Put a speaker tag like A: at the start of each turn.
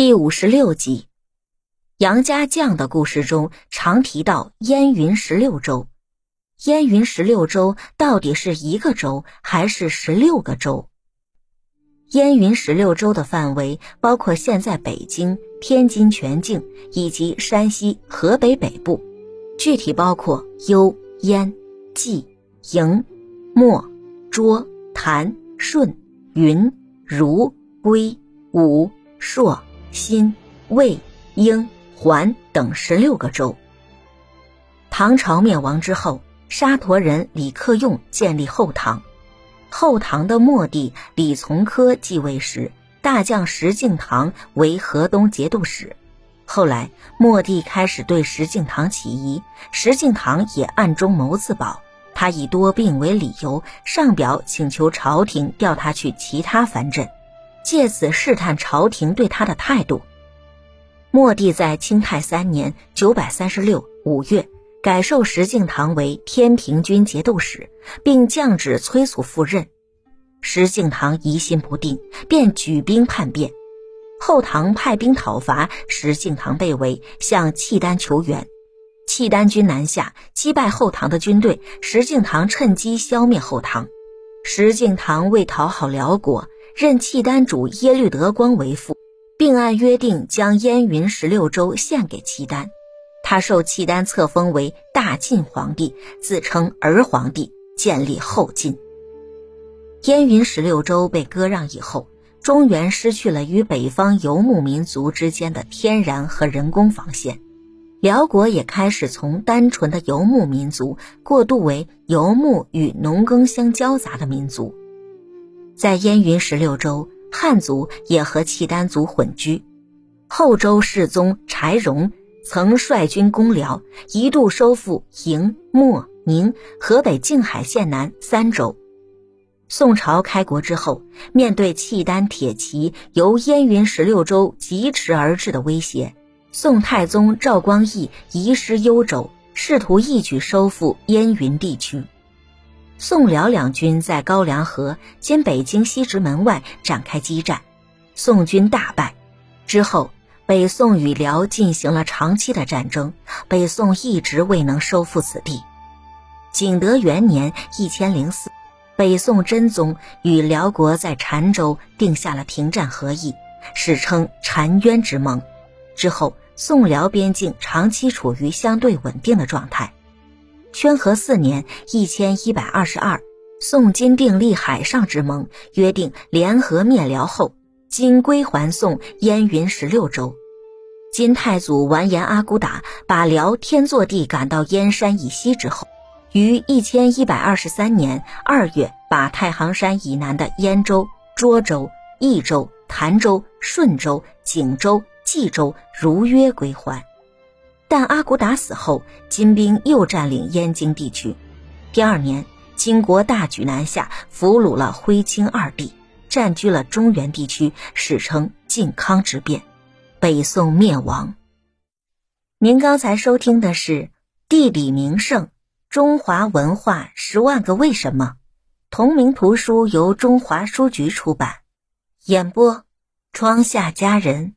A: 第五十六集，杨家将的故事中常提到燕云十六州。燕云十六州到底是一个州还是十六个州？燕云十六州的范围包括现在北京、天津全境以及山西、河北北部，具体包括幽、燕、冀、营、墨、涿、谭、顺、云、如、归、武、朔。新、魏、英、桓等十六个州。唐朝灭亡之后，沙陀人李克用建立后唐。后唐的末帝李从珂继位时，大将石敬瑭为河东节度使。后来末帝开始对石敬瑭起疑，石敬瑭也暗中谋自保。他以多病为理由，上表请求朝廷调他去其他藩镇。借此试探朝廷对他的态度。末帝在清泰三年（九百三十六）五月，改授石敬瑭为天平军节度使，并降旨催促赴任。石敬瑭疑心不定，便举兵叛变。后唐派兵讨伐，石敬瑭被围，向契丹求援。契丹军南下，击败后唐的军队。石敬瑭趁机消灭后唐。石敬瑭为讨好辽国。任契丹主耶律德光为父，并按约定将燕云十六州献给契丹。他受契丹册封为大晋皇帝，自称儿皇帝，建立后晋。燕云十六州被割让以后，中原失去了与北方游牧民族之间的天然和人工防线，辽国也开始从单纯的游牧民族过渡为游牧与农耕相交杂的民族。在燕云十六州，汉族也和契丹族混居。后周世宗柴荣曾率军攻辽，一度收复营、漠、宁、河北静海县南三州。宋朝开国之后，面对契丹铁骑由燕云十六州疾驰而至的威胁，宋太宗赵光义移师幽州，试图一举收复燕云地区。宋辽两军在高梁河（兼北京西直门外）展开激战，宋军大败。之后，北宋与辽进行了长期的战争，北宋一直未能收复此地。景德元年（一千零四），北宋真宗与辽国在澶州定下了停战和议，史称“澶渊之盟”。之后，宋辽边境长期处于相对稳定的状态。宣和四年（一千一百二十二），宋金订立海上之盟，约定联合灭辽后，金归还宋燕云十六州。金太祖完颜阿骨打把辽天祚帝赶到燕山以西之后，于一千一百二十三年二月，把太行山以南的燕州、涿州、益州、潭州、顺州、景州、冀州如约归还。但阿骨打死后，金兵又占领燕京地区。第二年，金国大举南下，俘虏了徽钦二帝，占据了中原地区，史称靖康之变，北宋灭亡。您刚才收听的是《地理名胜：中华文化十万个为什么》，同名图书由中华书局出版，演播：窗下佳人。